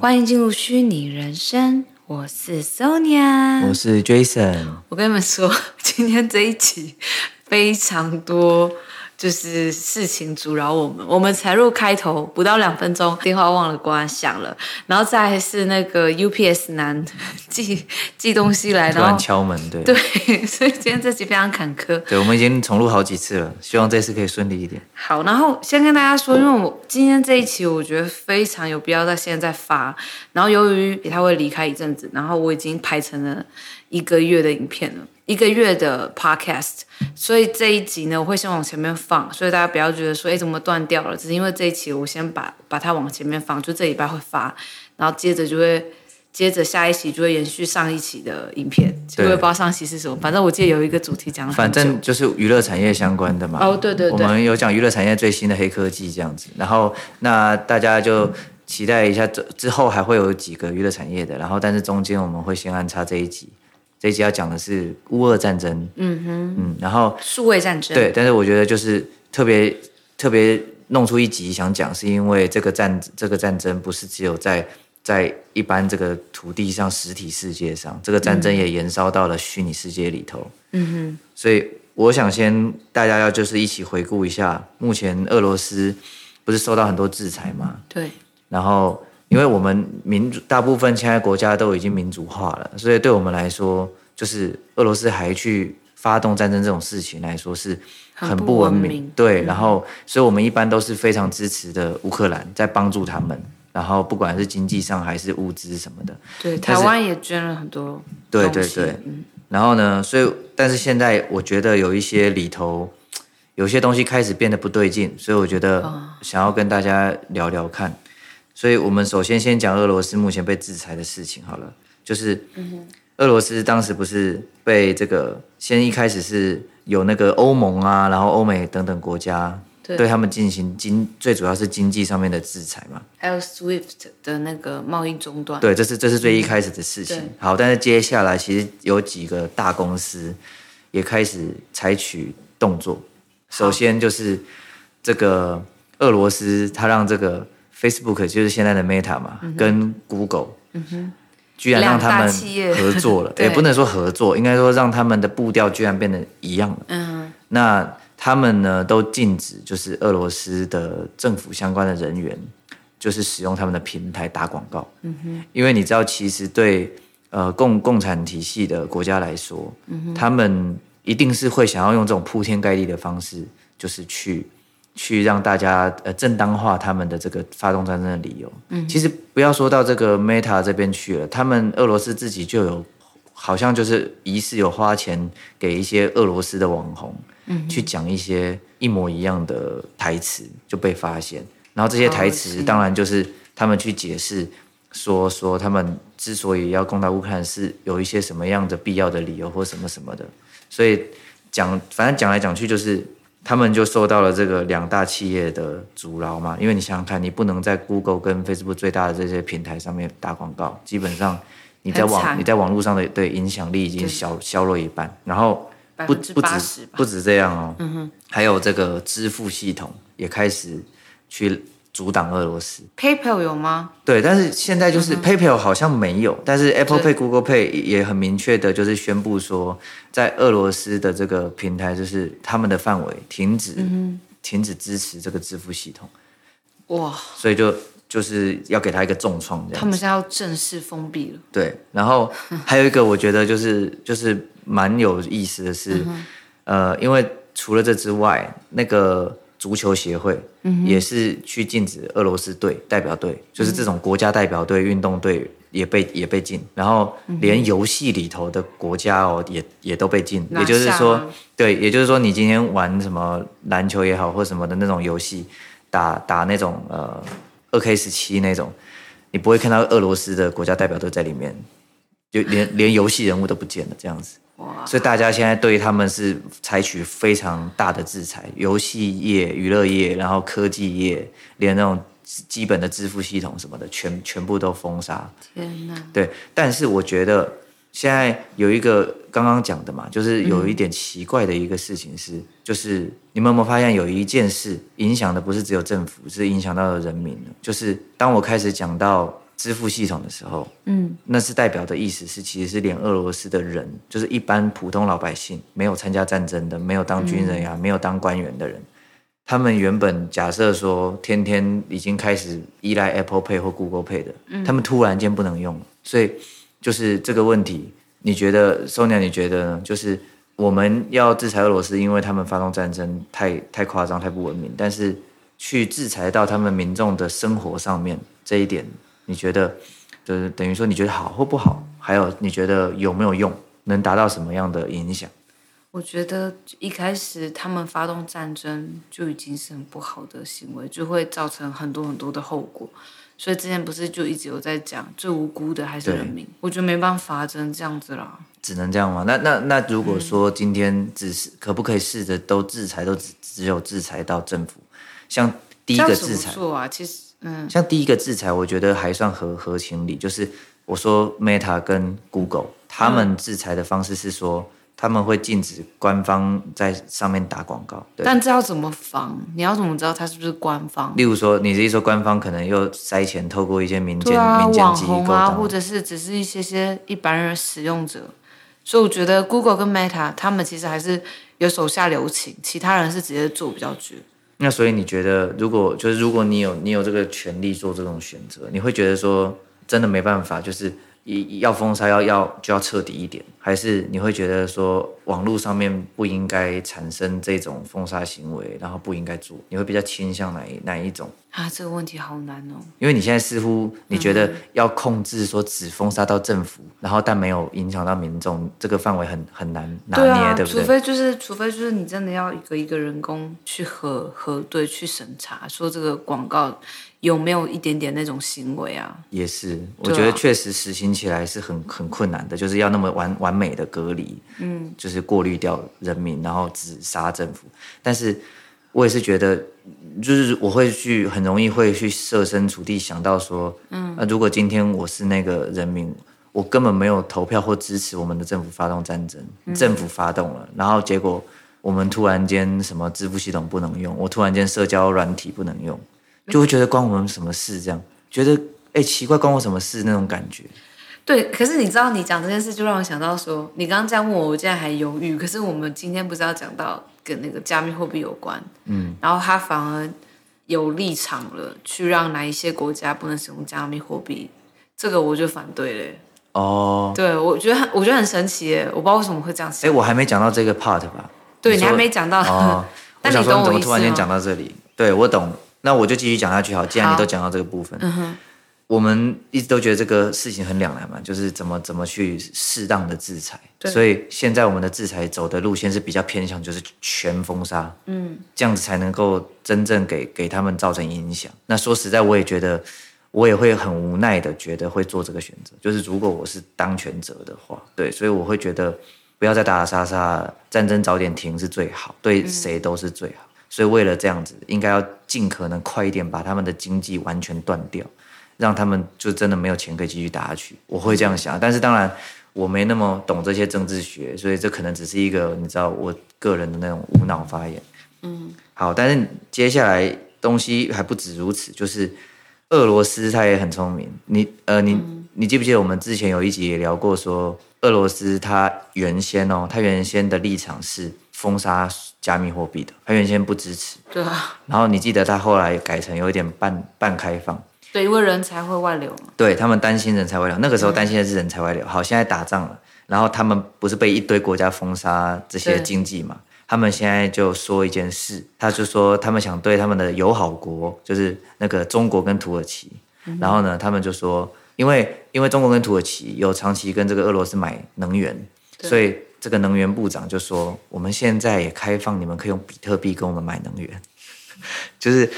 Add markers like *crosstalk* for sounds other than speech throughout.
欢迎进入虚拟人生，我是 Sonia，我是 Jason。我跟你们说，今天这一集非常多。就是事情阻扰我们，我们才入开头不到两分钟，电话忘了关响了，然后再是那个 UPS 男寄寄东西来，然后敲门，对对，*laughs* 所以今天这集非常坎坷。对，我们已经重录好几次了，希望这次可以顺利一点。好，然后先跟大家说，因为我今天这一期我觉得非常有必要在现在发，然后由于他会离开一阵子，然后我已经排成了一个月的影片了。一个月的 podcast，所以这一集呢，我会先往前面放，所以大家不要觉得说，哎，怎么断掉了？只是因为这一期我先把把它往前面放，就这礼拜会发，然后接着就会接着下一期就会延续上一期的影片，就会不知道上期是什么，反正我记得有一个主题讲，反正就是娱乐产业相关的嘛。哦，对对对，我们有讲娱乐产业最新的黑科技这样子，然后那大家就期待一下，之之后还会有几个娱乐产业的，然后但是中间我们会先安插这一集。这一集要讲的是乌俄战争，嗯哼，嗯，然后数位战争，对，但是我觉得就是特别特别弄出一集想讲，是因为这个战这个战争不是只有在在一般这个土地上实体世界上，这个战争也延烧到了虚拟世界里头，嗯哼，所以我想先大家要就是一起回顾一下，目前俄罗斯不是受到很多制裁吗？对，然后。因为我们民主大部分现在国家都已经民主化了，所以对我们来说，就是俄罗斯还去发动战争这种事情来说是很不文明。文明对，然后，所以我们一般都是非常支持的乌克兰，在帮助他们，然后不管是经济上还是物资什么的。对，台湾也捐了很多。对对对，嗯。然后呢，所以但是现在我觉得有一些里头有些东西开始变得不对劲，所以我觉得想要跟大家聊聊看。所以我们首先先讲俄罗斯目前被制裁的事情好了，就是，俄罗斯当时不是被这个先一开始是有那个欧盟啊，然后欧美等等国家对。他们进行经最主要是经济上面的制裁嘛，还有 SWIFT 的那个贸易中断，对，这是这是最一开始的事情。好，但是接下来其实有几个大公司也开始采取动作，首先就是这个俄罗斯，它让这个。Facebook 就是现在的 Meta 嘛，嗯、跟 Google，嗯哼，居然让他们合作了，*laughs* 也不能说合作，应该说让他们的步调居然变得一样了。嗯，那他们呢都禁止，就是俄罗斯的政府相关的人员，就是使用他们的平台打广告。嗯哼，因为你知道，其实对呃共共产体系的国家来说，嗯，他们一定是会想要用这种铺天盖地的方式，就是去。去让大家呃正当化他们的这个发动战争的理由。嗯，其实不要说到这个 Meta 这边去了，他们俄罗斯自己就有，好像就是疑似有花钱给一些俄罗斯的网红，嗯，去讲一些一模一样的台词就被发现，然后这些台词当然就是他们去解释说说他们之所以要攻打乌克兰是有一些什么样的必要的理由或什么什么的，所以讲反正讲来讲去就是。他们就受到了这个两大企业的阻挠嘛，因为你想想看，你不能在 Google 跟 Facebook 最大的这些平台上面打广告，基本上你在网你在网络上的对影响力已经消对。削弱一半，然后不不止不止这样哦，嗯、哼。还有这个支付系统也开始去。阻挡俄罗斯，PayPal 有吗？对，但是现在就是 PayPal 好像没有，但是 Apple Pay、Google Pay 也很明确的，就是宣布说，在俄罗斯的这个平台，就是他们的范围停止，停止支持这个支付系统。哇！所以就就是要给他一个重创，这样。他们现在要正式封闭了。对，然后还有一个，我觉得就是就是蛮有意思的是，呃，因为除了这之外，那个。足球协会也是去禁止俄罗斯队代表队，就是这种国家代表队、运动队也被也被禁，然后连游戏里头的国家哦也也都被禁。也就是说，对，也就是说，你今天玩什么篮球也好，或什么的那种游戏，打打那种呃二 K 十七那种，你不会看到俄罗斯的国家代表队在里面，就连连游戏人物都不见了这样子。哇所以大家现在对他们是采取非常大的制裁，游戏业、娱乐业，然后科技业，连那种基本的支付系统什么的，全全部都封杀。天哪！对，但是我觉得现在有一个刚刚讲的嘛，就是有一点奇怪的一个事情是，嗯、就是你们有没有发现有一件事影响的不是只有政府，是影响到了人民的。就是当我开始讲到支付系统的时候，嗯，那是代表的意思是，其实是连俄罗斯的人，就是一般普通老百姓，没有参加战争的，没有当军人呀、啊，嗯、没有当官员的人，他们原本假设说天天已经开始依赖 Apple Pay 或 Google Pay 的，嗯、他们突然间不能用，所以就是这个问题，你觉得 Sonia 你觉得呢？就是我们要制裁俄罗斯，因为他们发动战争太太夸张、太不文明，但是。去制裁到他们民众的生活上面这一点，你觉得就是等于说你觉得好或不好？还有你觉得有没有用？能达到什么样的影响？我觉得一开始他们发动战争就已经是很不好的行为，就会造成很多很多的后果。所以之前不是就一直有在讲，最无辜的还是人民。我觉得没办法，只能这样子啦。只能这样吗？那那那如果说今天只是、嗯、可不可以试着都制裁，都只只有制裁到政府？像第一个制裁啊，其实嗯，像第一个制裁，我觉得还算合合情理。就是我说 Meta 跟 Google，他们制裁的方式是说，他们会禁止官方在上面打广告。对，但这要怎么防？你要怎么知道他是不是官方？例如说，你是一说官方可能又塞钱，透过一些民间、啊、民间机构啊，或者是只是一些些一般人使用者。所以我觉得 Google 跟 Meta 他们其实还是有手下留情，其他人是直接做比较绝。那所以你觉得，如果就是如果你有你有这个权利做这种选择，你会觉得说真的没办法，就是要封杀要要就要彻底一点，还是你会觉得说网络上面不应该产生这种封杀行为，然后不应该做，你会比较倾向哪一哪一种？啊，这个问题好难哦。因为你现在似乎你觉得要控制说只封杀到政府，嗯、然后但没有影响到民众，这个范围很很难拿捏，对，啊、对不对？除非就是除非就是你真的要一个一个人工去核核对去审查，说这个广告。有没有一点点那种行为啊？也是，我觉得确实实行起来是很很困难的，就是要那么完完美的隔离，嗯，就是过滤掉人民，然后只杀政府。但是我也是觉得，就是我会去很容易会去设身处地想到说，嗯，那如果今天我是那个人民，我根本没有投票或支持我们的政府发动战争，嗯、政府发动了，然后结果我们突然间什么支付系统不能用，我突然间社交软体不能用。就会觉得关我们什么事？这样觉得哎、欸，奇怪，关我什么事那种感觉。对，可是你知道，你讲这件事就让我想到说，你刚刚这样问我，我竟然还犹豫。可是我们今天不是要讲到跟那个加密货币有关，嗯，然后他反而有立场了，去让哪一些国家不能使用加密货币，这个我就反对嘞。哦，对，我觉得很，我觉得很神奇耶，我不知道为什么会这样想。哎，我还没讲到这个 part 吧？对，你，你还没讲到。*laughs* 哦，但你我想说，你怎么突然间讲到这里？对，我懂。那我就继续讲下去好，既然你都讲到这个部分，嗯、我们一直都觉得这个事情很两难嘛，就是怎么怎么去适当的制裁。所以现在我们的制裁走的路线是比较偏向就是全封杀，嗯，这样子才能够真正给给他们造成影响。那说实在，我也觉得我也会很无奈的觉得会做这个选择，就是如果我是当权者的话，对，所以我会觉得不要再打打杀杀，战争早点停是最好，对谁都是最好。嗯所以为了这样子，应该要尽可能快一点把他们的经济完全断掉，让他们就真的没有钱可以继续打下去。我会这样想，但是当然我没那么懂这些政治学，所以这可能只是一个你知道我个人的那种无脑发言。嗯，好，但是接下来东西还不止如此，就是俄罗斯他也很聪明。你呃，你你记不记得我们之前有一集也聊过说，俄罗斯他原先哦，他原先的立场是封杀加密货币的，他原先不支持。对啊。然后你记得他后来改成有一点半半开放。对，因为人才会外流嘛。对，他们担心人才外流，那个时候担心的是人才外流。好，现在打仗了，然后他们不是被一堆国家封杀这些经济嘛？他们现在就说一件事，他就说他们想对他们的友好国，就是那个中国跟土耳其，嗯、然后呢，他们就说，因为因为中国跟土耳其有长期跟这个俄罗斯买能源，所以。这个能源部长就说：“我们现在也开放，你们可以用比特币跟我们买能源。*laughs* 就是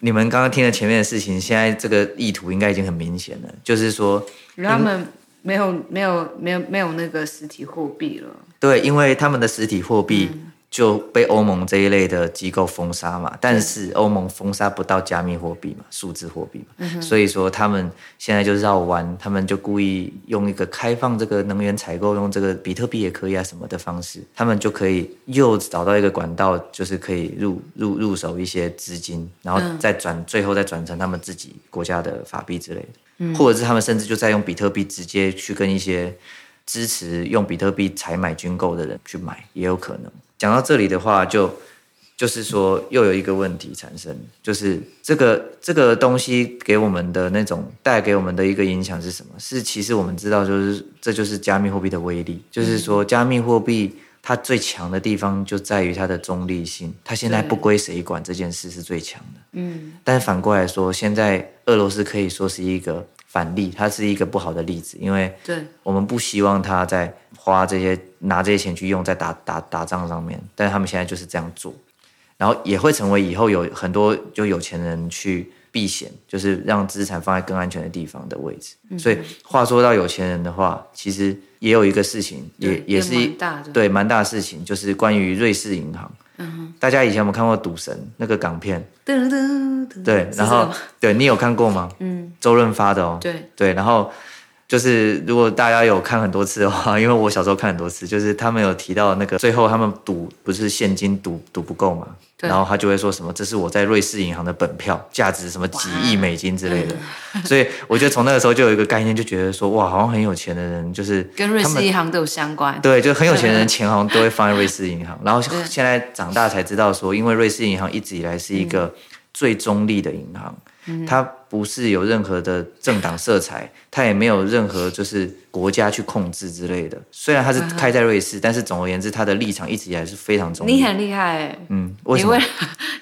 你们刚刚听了前面的事情，现在这个意图应该已经很明显了。就是说，他们没有没有没有没有那个实体货币了。对，因为他们的实体货币。嗯”就被欧盟这一类的机构封杀嘛，但是欧盟封杀不到加密货币嘛，数字货币嘛，所以说他们现在就绕弯，他们就故意用一个开放这个能源采购，用这个比特币也可以啊什么的方式，他们就可以又找到一个管道，就是可以入入入手一些资金，然后再转，嗯、最后再转成他们自己国家的法币之类的。嗯，或者是他们甚至就在用比特币直接去跟一些支持用比特币采买军购的人去买，也有可能。讲到这里的话，就就是说又有一个问题产生，就是这个这个东西给我们的那种带给我们的一个影响是什么？是其实我们知道，就是这就是加密货币的威力，就是说加密货币。它最强的地方就在于它的中立性，它现在不归谁管这件事是最强的。嗯，但是反过来说，现在俄罗斯可以说是一个反例，它是一个不好的例子，因为对我们不希望他在花这些拿这些钱去用在打打打仗上面，但是他们现在就是这样做，然后也会成为以后有很多就有钱人去。避险就是让资产放在更安全的地方的位置。嗯、所以话说到有钱人的话，其实也有一个事情，也也是蛮大，对，蛮大的事情，就是关于瑞士银行。嗯、大家以前有没有看过《赌神》那个港片？噔噔噔对，然后对你有看过吗？嗯，周润发的哦。对对，然后就是如果大家有看很多次的话，因为我小时候看很多次，*laughs* 就是他们有提到那个最后他们赌不是现金赌赌不够嘛？然后他就会说什么：“这是我在瑞士银行的本票，价值什么几亿美金之类的。” *laughs* 所以我觉得从那个时候就有一个概念，就觉得说：“哇，好像很有钱的人就是跟瑞士银行都有相关。”对，就很有钱的人钱好像都会放在瑞士银行。*laughs* 然后现在长大才知道说，因为瑞士银行一直以来是一个最中立的银行，它不是有任何的政党色彩，它也没有任何就是。国家去控制之类的，虽然它是开在瑞士，但是总而言之，它的立场一直以来是非常重要。你很厉害，嗯，为什么？你会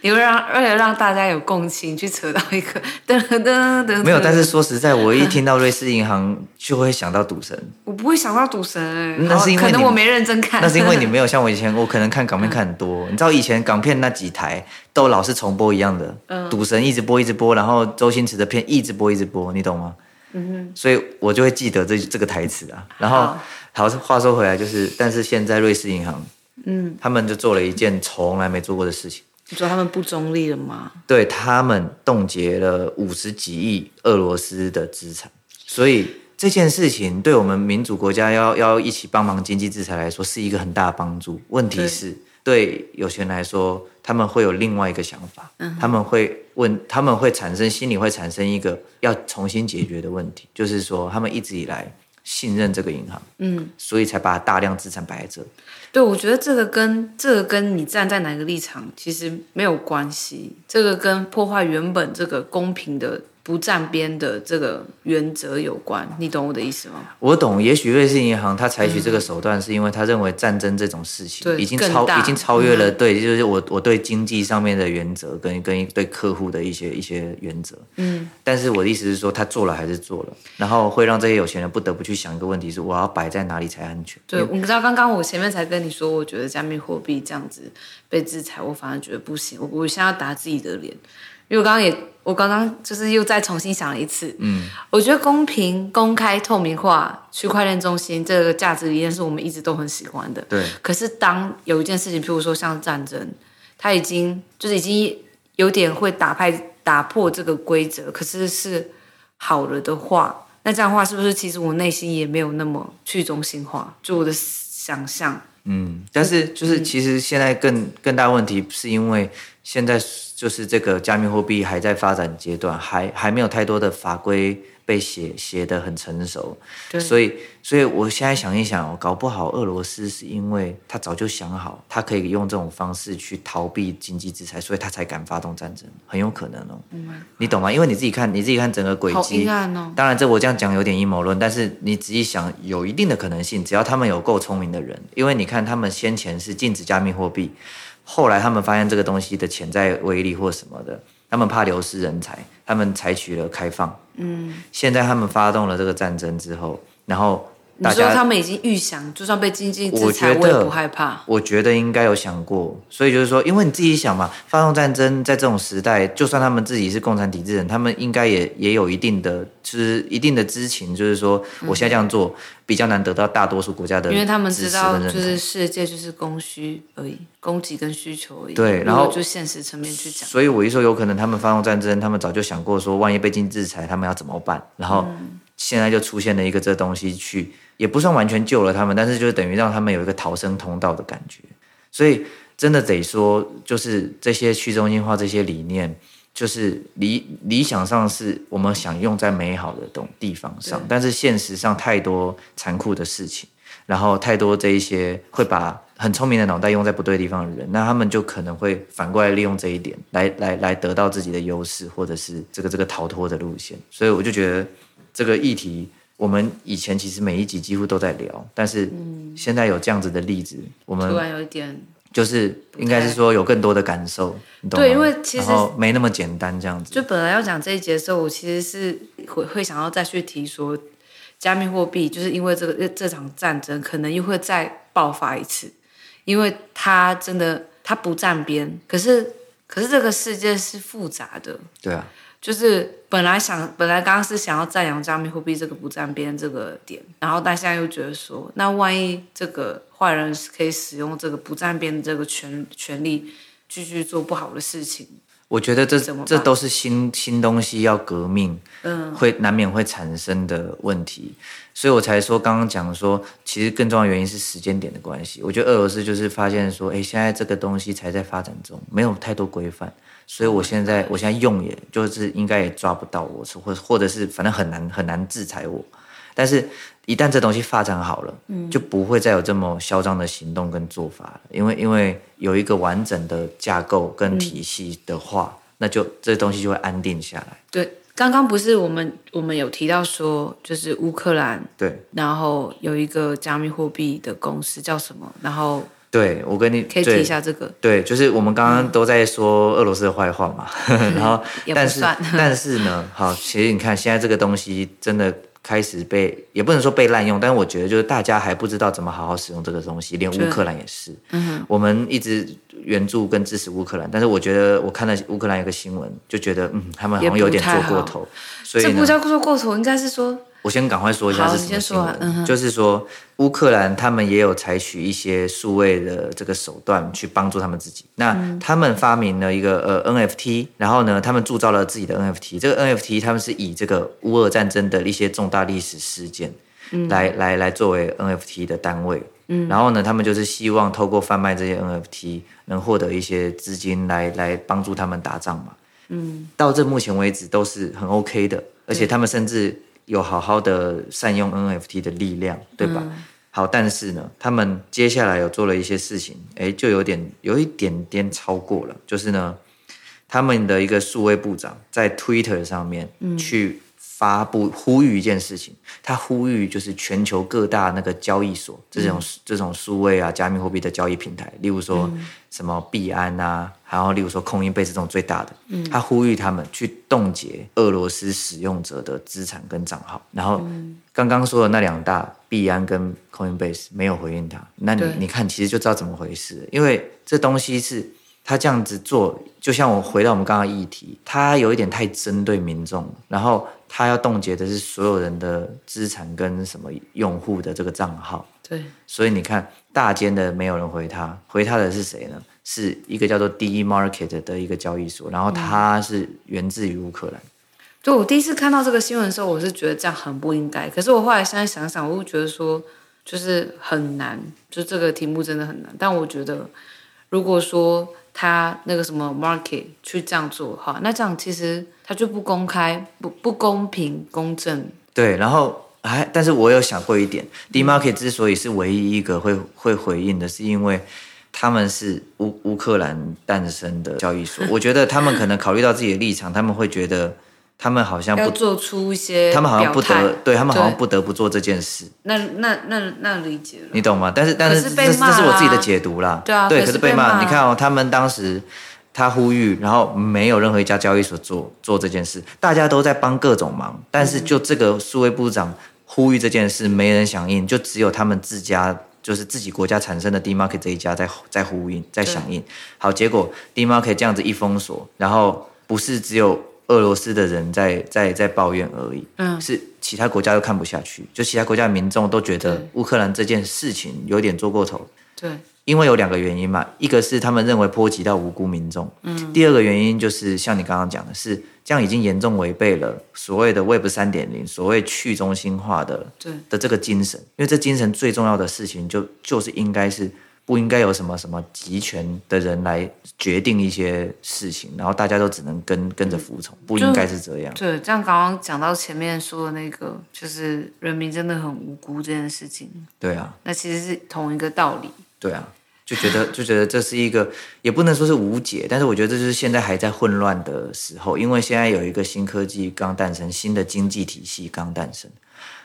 你会让为了让大家有共情，去扯到一个噔噔噔。没有，但是说实在，我一听到瑞士银行就会想到赌神。我不会想到赌神，哎，那是因为可能我没认真看。那是因为你没有像我以前，我可能看港片看很多。你知道以前港片那几台都老是重播一样的，赌神一直播一直播，然后周星驰的片一直播一直播，你懂吗？嗯哼，所以我就会记得这这个台词啊。然后，好，话说回来，就是，但是现在瑞士银行，嗯，他们就做了一件从来没做过的事情。你说他们不中立了吗？对，他们冻结了五十几亿俄罗斯的资产。所以这件事情对我们民主国家要要一起帮忙经济制裁来说，是一个很大的帮助。问题是，对，有钱人来说。他们会有另外一个想法，嗯、他们会问，他们会产生心里会产生一个要重新解决的问题，就是说他们一直以来信任这个银行，嗯，所以才把大量资产摆在这。对，我觉得这个跟这个跟你站在哪个立场其实没有关系，这个跟破坏原本这个公平的。不站边的这个原则有关，你懂我的意思吗？我懂。也许瑞士银行他采取这个手段，是因为他认为战争这种事情已经超已经超越了对，就是我我对经济上面的原则跟跟对客户的一些一些原则。嗯。但是我的意思是说，他做了还是做了，然后会让这些有钱人不得不去想一个问题：是我要摆在哪里才安全？对，你知道刚刚我前面才跟你说，我觉得加密货币这样子被制裁，我反而觉得不行。我我现在要打自己的脸。因为我刚刚也，我刚刚就是又再重新想了一次。嗯，我觉得公平、公开、透明化、区块链中心这个价值理念是我们一直都很喜欢的。对。可是当有一件事情，譬如说像战争，它已经就是已经有点会打败、打破这个规则，可是是好了的话，那这样的话是不是其实我内心也没有那么去中心化？就我的想象。嗯，但是就是其实现在更更大问题是因为现在。就是这个加密货币还在发展阶段，还还没有太多的法规被写写的很成熟，对，所以所以我现在想一想，搞不好俄罗斯是因为他早就想好，他可以用这种方式去逃避经济制裁，所以他才敢发动战争，很有可能哦。你懂吗？因为你自己看，你自己看整个轨迹，哦、当然这我这样讲有点阴谋论，但是你仔细想，有一定的可能性，只要他们有够聪明的人，因为你看他们先前是禁止加密货币。后来他们发现这个东西的潜在威力或什么的，他们怕流失人才，他们采取了开放。嗯，现在他们发动了这个战争之后，然后。你说他们已经预想，就算被经济制裁，我也不害怕。我觉得应该有想过，所以就是说，因为你自己想嘛，发动战争在这种时代，就算他们自己是共产体制人，他们应该也也有一定的，就是一定的知情，就是说，我现在这样做比较难得到大多数国家的，因为他们知道，就是世界就是供需而已，供给跟需求而已。对，然后就现实层面去讲。所以我一说有可能他们发动战争，他们早就想过说，万一被经济制裁，他们要怎么办？然后现在就出现了一个这东西去。也不算完全救了他们，但是就等于让他们有一个逃生通道的感觉。所以真的得说，就是这些去中心化这些理念，就是理理想上是我们想用在美好的东地方上，但是现实上太多残酷的事情，然后太多这一些会把很聪明的脑袋用在不对地方的人，那他们就可能会反过来利用这一点来来来得到自己的优势，或者是这个这个逃脱的路线。所以我就觉得这个议题。我们以前其实每一集几乎都在聊，但是现在有这样子的例子，嗯、我们突然有一点就是应该是说有更多的感受，你懂吗？对，因为其实没那么简单这样子。就本来要讲这一节的时候，我其实是会会想要再去提说，加密货币就是因为这个这场战争可能又会再爆发一次，因为它真的它不站边，可是可是这个世界是复杂的，对啊。就是本来想，本来刚刚是想要赞扬加密货币这个不沾边这个点，然后但现在又觉得说，那万一这个坏人可以使用这个不沾边的这个权权利，继续做不好的事情，我觉得这这都是新新东西要革命，嗯，会难免会产生的问题，所以我才说刚刚讲说，其实更重要的原因是时间点的关系。我觉得俄罗斯就是发现说，哎，现在这个东西才在发展中，没有太多规范。所以我现在，我现在用也就是应该也抓不到我，或或者是反正很难很难制裁我。但是，一旦这东西发展好了，嗯，就不会再有这么嚣张的行动跟做法了。因为因为有一个完整的架构跟体系的话，嗯，那就这东西就会安定下来。对，刚刚不是我们我们有提到说，就是乌克兰对，然后有一个加密货币的公司叫什么，然后。对，我跟你可以提一下这个。对，就是我们刚刚都在说俄罗斯的坏话嘛，嗯、*laughs* 然后但是但是呢，好，其实你看现在这个东西真的开始被，也不能说被滥用，但是我觉得就是大家还不知道怎么好好使用这个东西，连乌克兰也是。嗯，我们一直援助跟支持乌克兰，但是我觉得我看了乌克兰有个新闻，就觉得嗯，他们好像有点做过头。所以，这不叫做过头，应该是说。我先赶快说一下是什么新闻，嗯、就是说乌克兰他们也有采取一些数位的这个手段去帮助他们自己。那他们发明了一个呃 NFT，然后呢，他们铸造了自己的 NFT。这个 NFT 他们是以这个乌俄战争的一些重大历史事件来、嗯、来来作为 NFT 的单位。嗯，然后呢，他们就是希望透过贩卖这些 NFT 能获得一些资金来来帮助他们打仗嘛。嗯，到这目前为止都是很 OK 的，而且他们甚至。有好好的善用 NFT 的力量，对吧？嗯、好，但是呢，他们接下来有做了一些事情，哎，就有点有一点点超过了。就是呢，他们的一个数位部长在 Twitter 上面去发布呼吁一件事情，他呼吁就是全球各大那个交易所这种、嗯、这种数位啊加密货币的交易平台，例如说什么币安啊。然后，例如说，Coinbase 这种最大的，嗯，他呼吁他们去冻结俄罗斯使用者的资产跟账号。然后，刚刚说的那两大币安跟 Coinbase 没有回应他。那你你看，其实就知道怎么回事。因为这东西是他这样子做，就像我回到我们刚刚议题，他有一点太针对民众。然后他要冻结的是所有人的资产跟什么用户的这个账号。对，所以你看，大间的没有人回他，回他的是谁呢？是一个叫做 DeMarket 的一个交易所，然后它是源自于乌克兰。就我第一次看到这个新闻的时候，我是觉得这样很不应该。可是我后来现在想想，我又觉得说，就是很难，就这个题目真的很难。但我觉得，如果说他那个什么 market 去这样做哈，那这样其实他就不公开、不不公平、公正。对，然后还，但是我有想过一点，D market 之所以是唯一一个会会回应的，是因为。他们是乌乌克兰诞生的交易所，我觉得他们可能考虑到自己的立场，他们会觉得他们好像不要做出一些，他们好像不得，对他们好像不得不做这件事。那那那那理解了，你懂吗？但是但是，是这是这是我自己的解读啦。对啊，对，可是被骂。你看哦，他们当时他呼吁，然后没有任何一家交易所做做这件事，大家都在帮各种忙，但是就这个数位部长呼吁这件事，没人响应，就只有他们自家。就是自己国家产生的 DeMarket 这一家在在呼应，在响应。好，结果 DeMarket 这样子一封锁，然后不是只有俄罗斯的人在在在抱怨而已，嗯，是其他国家都看不下去，就其他国家的民众都觉得乌克兰这件事情有点做过头。对。因为有两个原因嘛，一个是他们认为波及到无辜民众，嗯，第二个原因就是像你刚刚讲的是，这样已经严重违背了所谓的 Web 三点零，所谓去中心化的对。的这个精神，因为这精神最重要的事情就就是应该是不应该有什么什么集权的人来决定一些事情，然后大家都只能跟跟着服从，不应该是这样。对，这样刚刚讲到前面说的那个，就是人民真的很无辜这件事情。对啊，那其实是同一个道理。对啊，就觉得就觉得这是一个，也不能说是无解，但是我觉得这就是现在还在混乱的时候，因为现在有一个新科技刚诞生，新的经济体系刚诞生，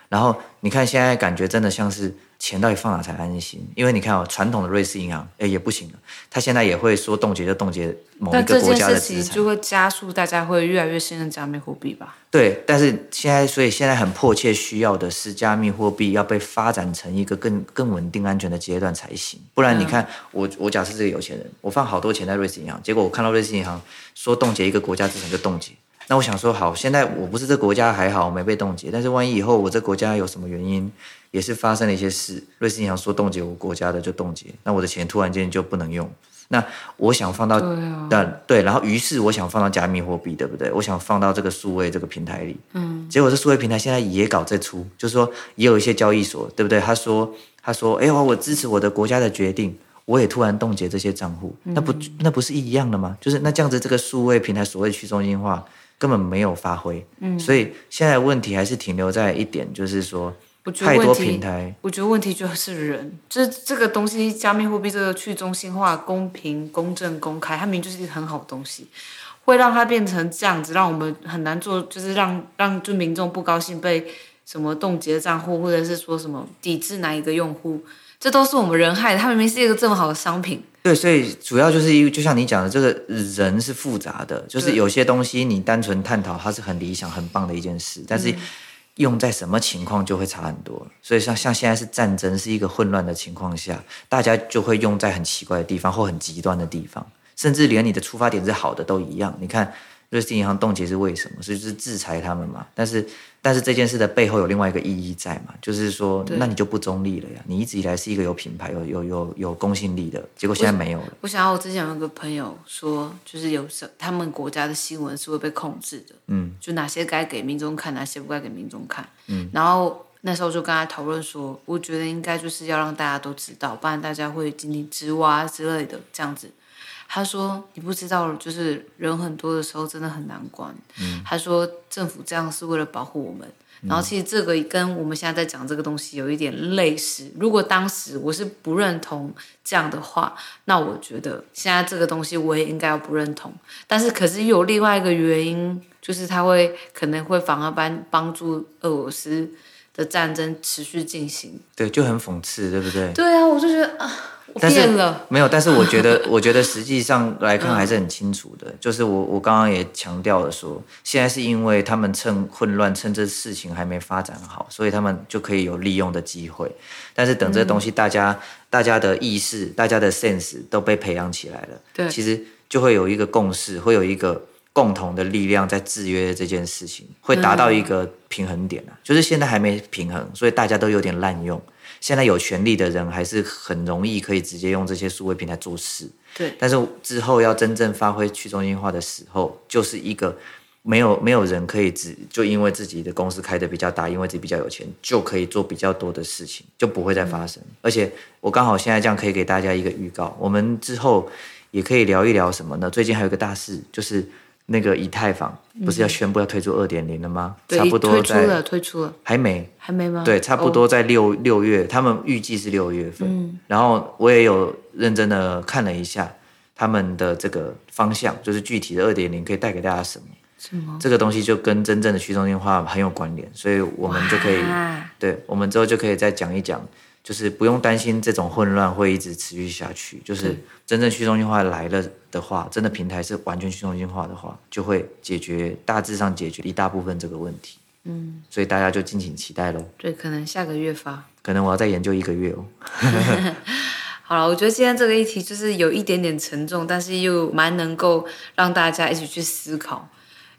然后你看现在感觉真的像是。钱到底放哪才安心？因为你看哦，传统的瑞士银行，哎，也不行了。它现在也会说冻结就冻结某一个国家的资产，就会加速大家会越来越信任加密货币吧？对，但是现在，所以现在很迫切需要的是加密货币要被发展成一个更更稳定、安全的阶段才行。不然，你看、嗯、我，我假设是个有钱人，我放好多钱在瑞士银行，结果我看到瑞士银行说冻结一个国家资产就冻结。那我想说，好，现在我不是这国家还好，我没被冻结。但是万一以后我这国家有什么原因，也是发生了一些事，瑞士银行说冻结我国家的就冻结，那我的钱突然间就不能用。那我想放到，对、啊、对，然后于是我想放到加密货币，对不对？我想放到这个数位这个平台里。嗯。结果这数位平台现在也搞这出，就是说也有一些交易所，对不对？他说他说，哎，我支持我的国家的决定，我也突然冻结这些账户，那不那不是一样的吗？就是那这样子，这个数位平台所谓去中心化。根本没有发挥，嗯，所以现在问题还是停留在一点，就是说，太多平台。我觉得问题就是人，就是这个东西，加密货币这个去中心化、公平、公正、公开，它明明就是一个很好的东西，会让它变成这样子，让我们很难做，就是让让就民众不高兴被什么冻结账户，或者是说什么抵制哪一个用户，这都是我们人害的。它明明是一个这么好的商品。对，所以主要就是因为就像你讲的，这个人是复杂的，就是有些东西你单纯探讨它是很理想、很棒的一件事，但是用在什么情况就会差很多。所以像像现在是战争，是一个混乱的情况下，大家就会用在很奇怪的地方或很极端的地方，甚至连你的出发点是好的都一样。你看。瑞士银行冻结是为什么？所以就是制裁他们嘛。但是，但是这件事的背后有另外一个意义在嘛？就是说，那你就不中立了呀。你一直以来是一个有品牌、有有有有公信力的，结果现在没有了。我，我想要，我之前有一个朋友说，就是有什他们国家的新闻是会被控制的。嗯，就哪些该给民众看，哪些不该给民众看。嗯，然后那时候就跟他讨论说，我觉得应该就是要让大家都知道，不然大家会井底之蛙之类的这样子。他说：“你不知道，就是人很多的时候真的很难管。嗯”他说：“政府这样是为了保护我们。嗯”然后其实这个跟我们现在在讲这个东西有一点类似。如果当时我是不认同这样的话，那我觉得现在这个东西我也应该要不认同。但是可是有另外一个原因，就是他会可能会反而帮帮助俄罗斯的战争持续进行。对，就很讽刺，对不对？对啊，我就觉得啊。*laughs* 但是没有，但是我觉得，*laughs* 我觉得实际上来看还是很清楚的。就是我我刚刚也强调了说，现在是因为他们趁混乱，趁这事情还没发展好，所以他们就可以有利用的机会。但是等这东西大家、嗯、大家的意识、大家的 sense 都被培养起来了，对，其实就会有一个共识，会有一个共同的力量在制约这件事情，会达到一个平衡点、啊、就是现在还没平衡，所以大家都有点滥用。现在有权力的人还是很容易可以直接用这些数位平台做事，对。但是之后要真正发挥去中心化的时候，就是一个没有没有人可以只就因为自己的公司开的比较大，因为自己比较有钱，就可以做比较多的事情，就不会再发生。嗯。而且我刚好现在这样可以给大家一个预告，我们之后也可以聊一聊什么呢？最近还有一个大事就是。那个以太坊不是要宣布要推出二点零了吗？对，差不多推出了，推出了，还没，还没吗？对，差不多在六六、oh. 月，他们预计是六月份。嗯，然后我也有认真的看了一下他们的这个方向，就是具体的二点零可以带给大家什么？什么？这个东西就跟真正的去中心化很有关联，所以我们就可以，对，我们之后就可以再讲一讲。就是不用担心这种混乱会一直持续下去。就是真正去中心化来了的话，真的平台是完全去中心化的话，就会解决大致上解决一大部分这个问题。嗯，所以大家就敬请期待喽。对，可能下个月发。可能我要再研究一个月哦。*laughs* 好了，我觉得今天这个议题就是有一点点沉重，但是又蛮能够让大家一起去思考。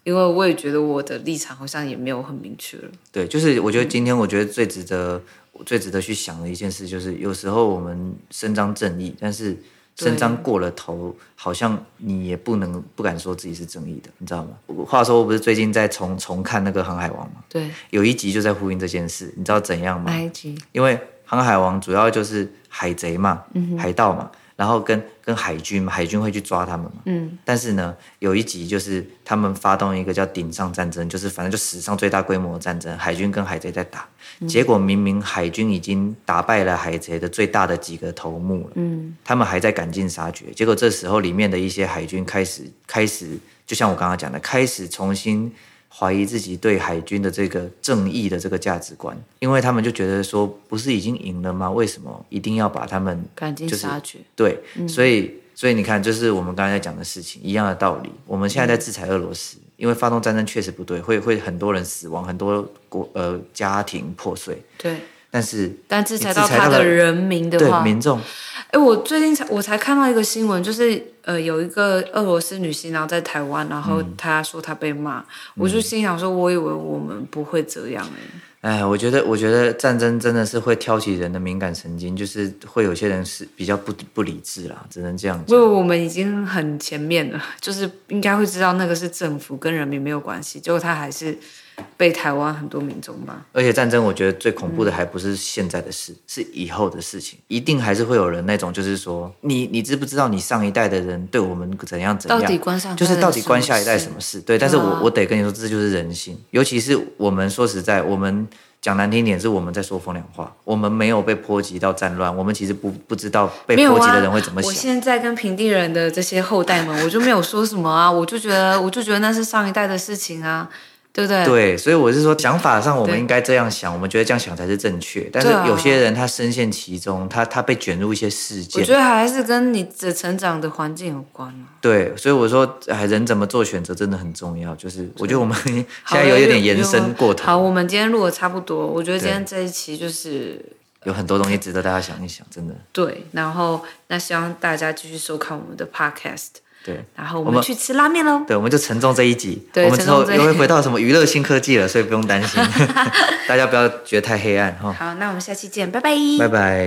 因为我也觉得我的立场好像也没有很明确了。对，就是我觉得今天我觉得最值得。最值得去想的一件事，就是有时候我们伸张正义，但是伸张过了头，好像你也不能不敢说自己是正义的，你知道吗？话说，我不是最近在重重看那个《航海王》吗？对，有一集就在呼应这件事，你知道怎样吗？哪一集？因为《航航海王主要就是海贼嘛，嗯、海盗嘛，然后跟跟海军嘛，海军会去抓他们嘛。嗯。但是呢，有一集就是他们发动一个叫顶上战争，就是反正就史上最大规模的战争，海军跟海贼在打。嗯、结果明明海军已经打败了海贼的最大的几个头目了，嗯，他们还在赶尽杀绝。结果这时候里面的一些海军开始开始，就像我刚刚讲的，开始重新。怀疑自己对海军的这个正义的这个价值观，因为他们就觉得说，不是已经赢了吗？为什么一定要把他们赶尽杀绝？对，嗯、所以所以你看，就是我们刚才在讲的事情一样的道理。我们现在在制裁俄罗斯，嗯、因为发动战争确实不对，会会很多人死亡，很多国呃家庭破碎。对，但是但制裁到他的人民的话，对民众。哎，我最近才我才看到一个新闻，就是呃，有一个俄罗斯女星，然后在台湾，然后她说她被骂，嗯、我就心想说，我以为我们不会这样哎。哎，我觉得，我觉得战争真的是会挑起人的敏感神经，就是会有些人是比较不不理智啦，只能这样讲。因为我们已经很前面了，就是应该会知道那个是政府跟人民没有关系，结果他还是。被台湾很多民众骂，而且战争，我觉得最恐怖的还不是现在的事，嗯、是以后的事情，一定还是会有人那种，就是说，你你知不知道你上一代的人对我们怎样怎样？到底关上就是到底关下一代什么事？对，但是我、啊、我得跟你说，这就是人性，尤其是我们说实在，我们讲难听点，是我们在说风凉话，我们没有被波及到战乱，我们其实不不知道被波及的人会怎么想。啊、我现在跟平地人的这些后代们，我就没有说什么啊，我就觉得我就觉得那是上一代的事情啊。对不对？对，所以我是说，想法上我们应该这样想，我们觉得这样想才是正确。但是有些人他深陷其中，他他被卷入一些事件。我觉得还是跟你的成长的环境有关。对，所以我说，哎，人怎么做选择真的很重要。就是我觉得我们现在有一点延伸过头。好，我们今天录的差不多，我觉得今天这一期就是有很多东西值得大家想一想，真的。对，然后那希望大家继续收看我们的 Podcast。对，然后我们去吃拉面喽。对，我们就沉重这一集。对，我们之后又会回到什么娱乐新科技了，所以不用担心，*laughs* 大家不要觉得太黑暗哈。好，那我们下期见，拜拜。拜拜。